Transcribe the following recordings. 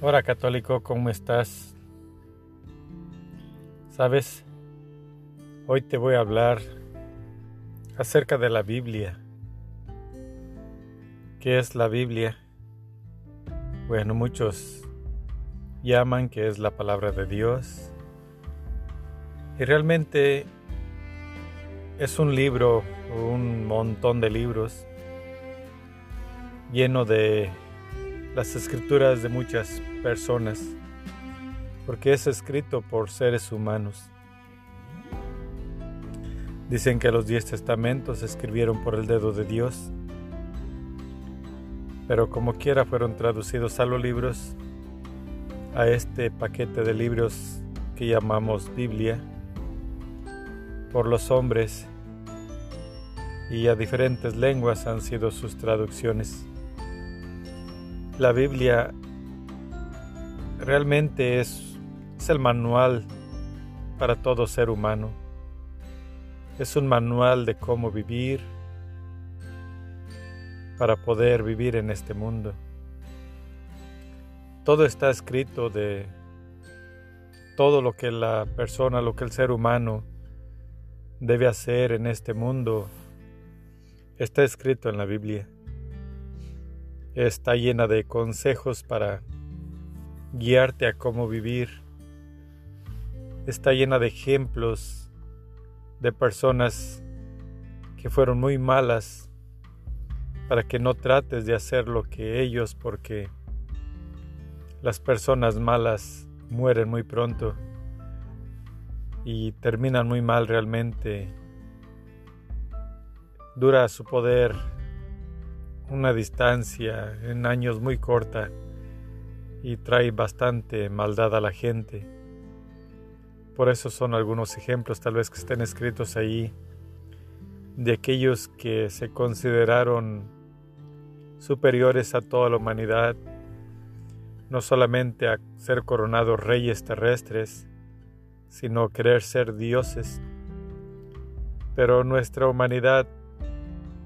Hola católico, ¿cómo estás? Sabes, hoy te voy a hablar acerca de la Biblia. ¿Qué es la Biblia? Bueno, muchos llaman que es la palabra de Dios. Y realmente es un libro, un montón de libros, lleno de las escrituras de muchas personas, porque es escrito por seres humanos. Dicen que los diez testamentos se escribieron por el dedo de Dios, pero como quiera fueron traducidos a los libros, a este paquete de libros que llamamos Biblia, por los hombres y a diferentes lenguas han sido sus traducciones. La Biblia realmente es, el manual para todo ser humano. Es un manual de cómo vivir para poder vivir en este mundo. Todo está escrito de todo lo que la persona, lo que el ser humano debe hacer en este mundo. Está escrito en la Biblia está llena de consejos para guiarte a cómo vivir. Está llena de ejemplos de personas que fueron muy malas para que no trates de hacer lo que ellos porque las personas malas mueren muy pronto y terminan muy mal realmente. Dura su poder una distancia en años muy corta y trae bastante maldad a la gente. Por eso son algunos ejemplos tal vez que estén escritos ahí de aquellos que se consideraron superiores a toda la humanidad, no solamente a ser coronados reyes terrestres, sino querer ser dioses. Pero nuestra humanidad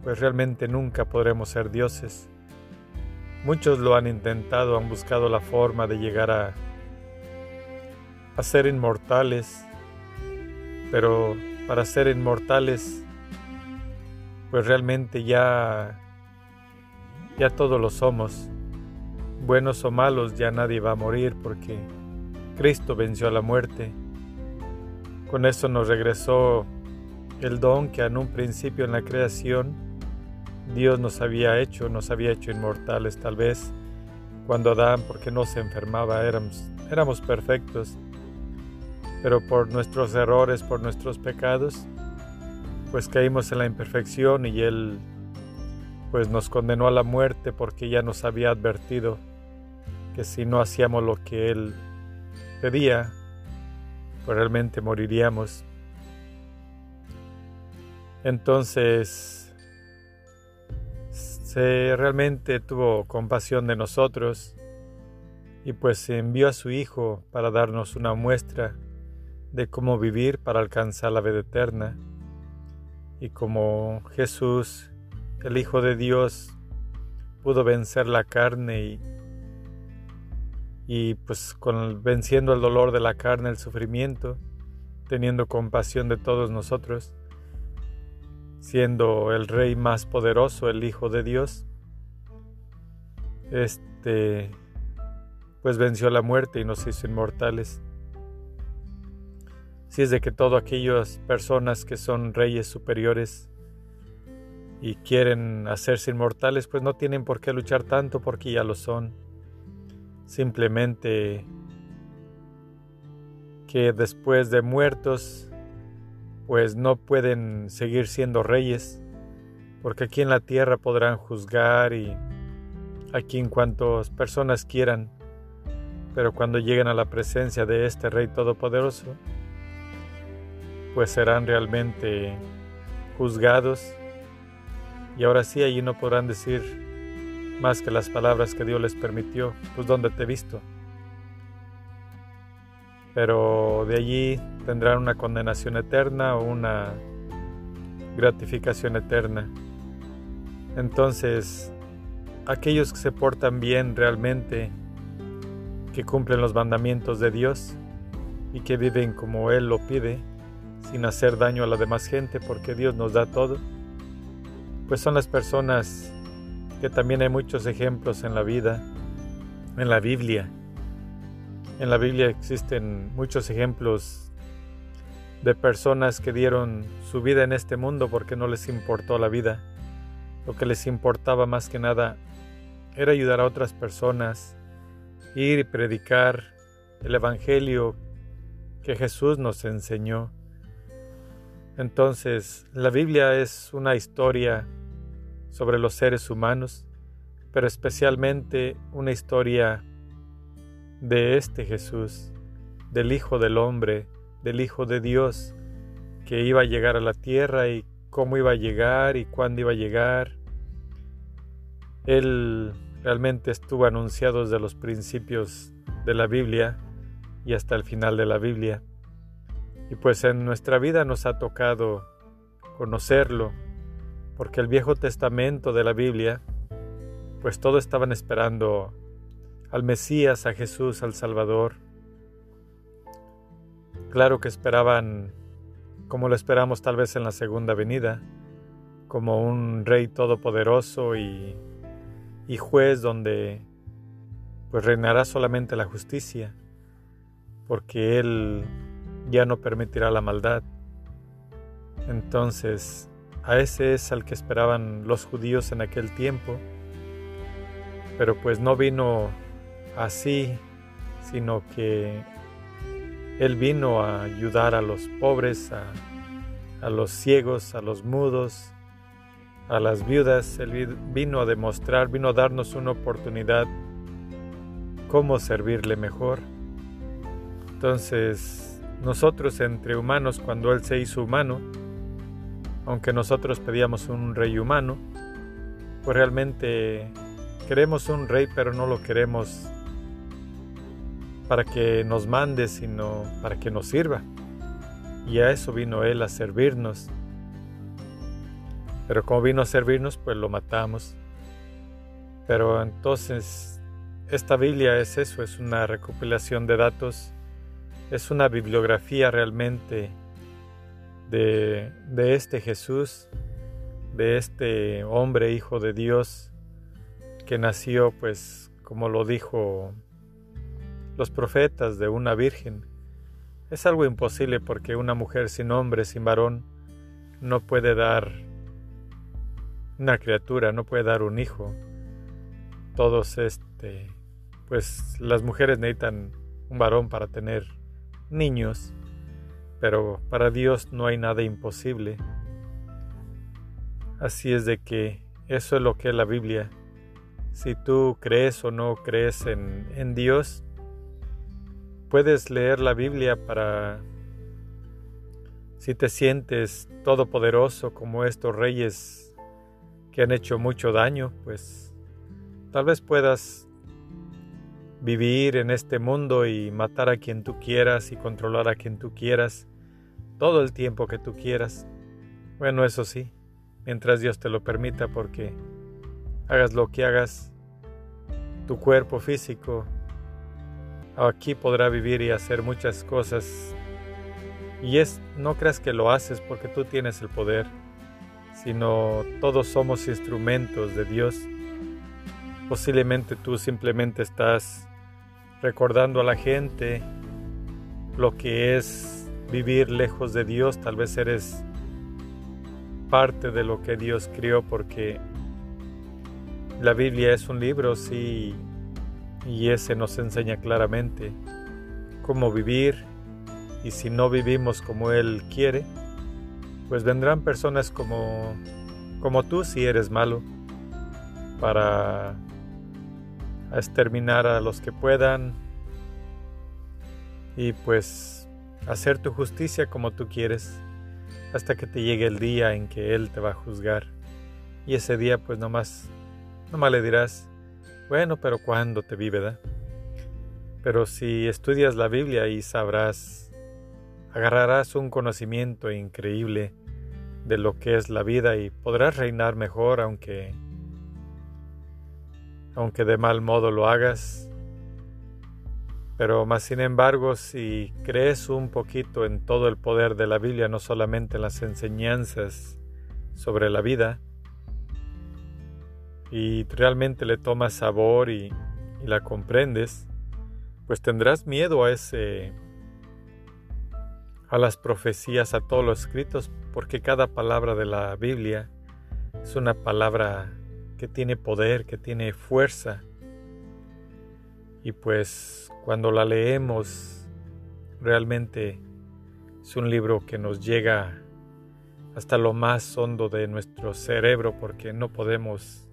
pues realmente nunca podremos ser dioses. Muchos lo han intentado, han buscado la forma de llegar a, ser inmortales, pero para ser inmortales, pues realmente ya, ya todos lo somos. Buenos o malos, ya nadie va a morir porque Cristo venció a la muerte. Con eso nos regresó el don que en un principio en la creación Dios nos había hecho, nos había hecho inmortales tal vez. Cuando Adán, porque no se enfermaba, éramos, éramos perfectos. Pero por nuestros errores, por nuestros pecados, pues caímos en la imperfección y Él pues nos condenó a la muerte porque ya nos había advertido que si no hacíamos lo que Él pedía, pues realmente moriríamos. Entonces, se realmente tuvo compasión de nosotros y pues envió a su Hijo para darnos una muestra de cómo vivir para alcanzar la vida eterna. Y como Jesús, el Hijo de Dios, pudo vencer la carne y, y pues con, venciendo el dolor de la carne, el sufrimiento, teniendo compasión de todos nosotros, siendo el rey más poderoso, el Hijo de Dios, este pues venció la muerte y nos hizo inmortales. Si es de que todas aquellas personas que son reyes superiores y quieren hacerse inmortales, pues no tienen por qué luchar tanto porque ya lo son. Simplemente que después de muertos pues no pueden seguir siendo reyes, porque aquí en la tierra podrán juzgar y aquí en cuantas personas quieran, pero cuando lleguen a la presencia de este Rey Todopoderoso, pues serán realmente juzgados. Y ahora sí allí no podrán decir más que las palabras que Dios les permitió, pues donde te he visto pero de allí tendrán una condenación eterna o una gratificación eterna. Entonces, aquellos que se portan bien realmente que cumplen los mandamientos de Dios y que viven como Él lo pide, sin hacer daño a la demás gente, porque Dios nos da todo, pues son las personas que también hay muchos ejemplos en la vida, en la Biblia. En la Biblia existen muchos ejemplos de personas que dieron su vida en este mundo porque no les importó la vida. Lo que les importaba más que nada era ayudar a otras personas, ir y predicar el Evangelio que Jesús nos enseñó. Entonces, la Biblia es una historia sobre los seres humanos, pero especialmente una historia de este Jesús, del Hijo del Hombre, del Hijo de Dios, que iba a llegar a la tierra y cómo iba a llegar y cuándo iba a llegar. Él realmente estuvo anunciado desde los principios de la Biblia y hasta el final de la Biblia. Y pues en nuestra vida nos ha tocado conocerlo, porque el Viejo Testamento de la Biblia, pues todos estaban esperando al Mesías, a Jesús, al Salvador. Claro que esperaban, como lo esperamos tal vez en la segunda venida, como un rey todopoderoso y, y juez donde pues reinará solamente la justicia porque Él ya no permitirá la maldad. Entonces, a ese es al que esperaban los judíos en aquel tiempo, pero pues no vino así, sino que Él vino a ayudar a los pobres, a, a los ciegos, a los mudos, a las viudas. Él vino a demostrar, vino a darnos una oportunidad cómo servirle mejor. Entonces, nosotros entre humanos, cuando Él se hizo humano, aunque nosotros pedíamos un rey humano, pues realmente queremos un rey, pero no lo queremos para que nos mande, sino para que nos sirva. Y a eso vino Él, a servirnos. Pero como vino a servirnos, pues lo matamos. Pero entonces, esta Biblia es eso, es una recopilación de datos es una bibliografía realmente de, de, este Jesús, de este hombre hijo de Dios que nació pues como lo dijo los profetas de una virgen. Es algo imposible porque una mujer sin hombre, sin varón, no puede dar una criatura, no puede dar un hijo. Todos este pues las mujeres necesitan un varón para tener niños, pero para Dios no hay nada imposible. Así es de que eso es lo que es la Biblia. Si tú crees o no crees en, en Dios, puedes leer la Biblia para, si te sientes todopoderoso como estos reyes que han hecho mucho daño, pues tal vez puedas vivir en este mundo y matar a quien tú quieras y controlar a quien tú quieras todo el tiempo que tú quieras. Bueno, eso sí, mientras Dios te lo permita, porque hagas lo que hagas, tu cuerpo físico aquí podrá vivir y hacer muchas cosas. Y es, no creas que lo haces porque tú tienes el poder, sino todos somos instrumentos de Dios. Posiblemente tú simplemente estás recordando a la gente lo que es vivir lejos de Dios. Tal vez eres parte de lo que Dios crió porque la Biblia es un libro, sí, y ese nos enseña claramente cómo vivir y si no vivimos como Él quiere, pues vendrán personas como, como tú si eres malo para exterminar a los que puedan y pues hacer tu justicia como tú quieres hasta que te llegue el día en que Él te va a juzgar. Y ese día pues nomás, nomás le dirás, bueno, pero ¿cuándo te vi, verdad? Pero si estudias la Biblia y sabrás, agarrarás un conocimiento increíble de lo que es la vida y podrás reinar mejor aunque aunque de mal modo lo hagas, Pero más sin embargo, si crees un poquito en todo el poder de la Biblia, no solamente en las enseñanzas sobre la vida, y realmente le tomas sabor y, la comprendes, pues tendrás miedo a ese a las profecías, a todos los escritos, porque cada palabra de la Biblia es una palabra que tiene poder, que tiene fuerza. Y pues cuando la leemos, realmente es un libro que nos llega hasta lo más hondo de nuestro cerebro, porque no podemos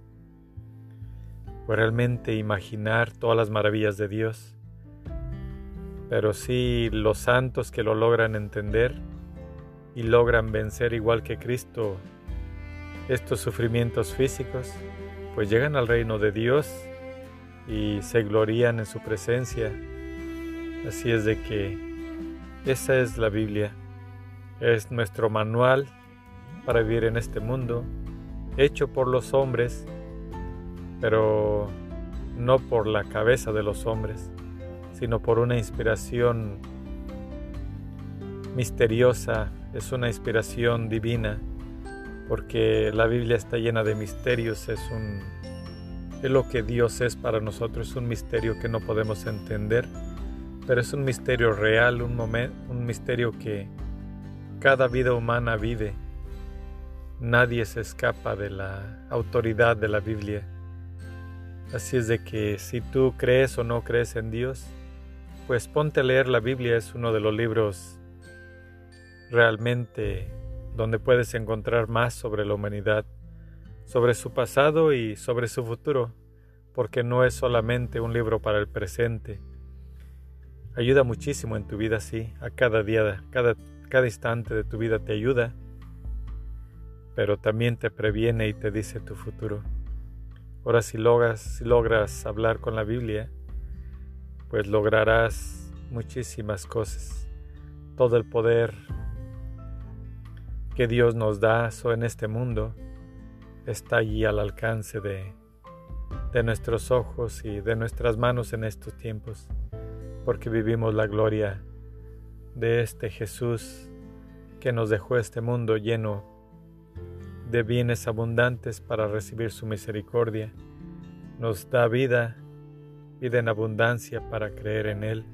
realmente imaginar todas las maravillas de Dios pero sí los santos que lo logran entender y logran vencer igual que Cristo estos sufrimientos físicos, pues llegan al reino de Dios y se glorían en su presencia. Así es de que esa es la Biblia, es nuestro manual para vivir en este mundo, hecho por los hombres, pero no por la cabeza de los hombres sino por una inspiración misteriosa, es una inspiración divina, porque la Biblia está llena de misterios, es un lo que Dios es para nosotros, es un misterio que no podemos entender, pero es un misterio real, un misterio que cada vida humana vive. Nadie se escapa de la autoridad de la Biblia. Así es de que si tú crees o no crees en Dios, pues ponte a leer la Biblia, es uno de los libros realmente donde puedes encontrar más sobre la humanidad, sobre su pasado y sobre su futuro, porque no es solamente un libro para el presente. Ayuda muchísimo en tu vida, sí, a cada día, cada, cada instante de tu vida te ayuda, pero también te previene y te dice tu futuro. Ahora si logras, hablar con la Biblia, pues lograrás muchísimas cosas. Todo el poder que Dios nos da en este mundo está allí al alcance de, de nuestros ojos y de nuestras manos en estos tiempos, porque vivimos la gloria de este Jesús que nos dejó este mundo lleno de bienes abundantes para recibir su misericordia. Nos da vida vida en abundancia para creer en Él.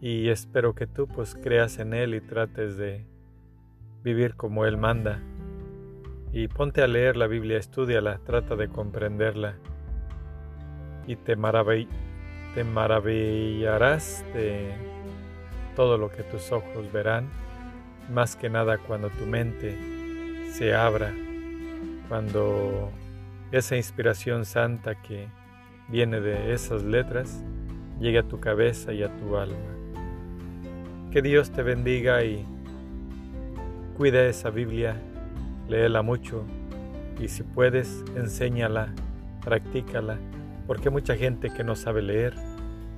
Y espero que tú pues creas en Él y trates de vivir como Él manda. Y ponte a leer la Biblia, estudiala, trata de comprenderla. Y te, te maravillarás de todo lo que tus ojos verán, más que nada cuando tu mente se abra, cuando esa inspiración santa que viene de esas letras, llegue a tu cabeza y a tu alma. Que Dios te bendiga y cuida esa Biblia, léela mucho y si puedes, enséñala, practícala, porque hay mucha gente que no sabe leer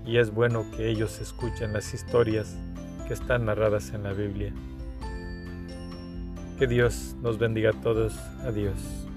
y es bueno que ellos escuchen las historias que están narradas en la Biblia. Que Dios nos bendiga a todos. Adiós.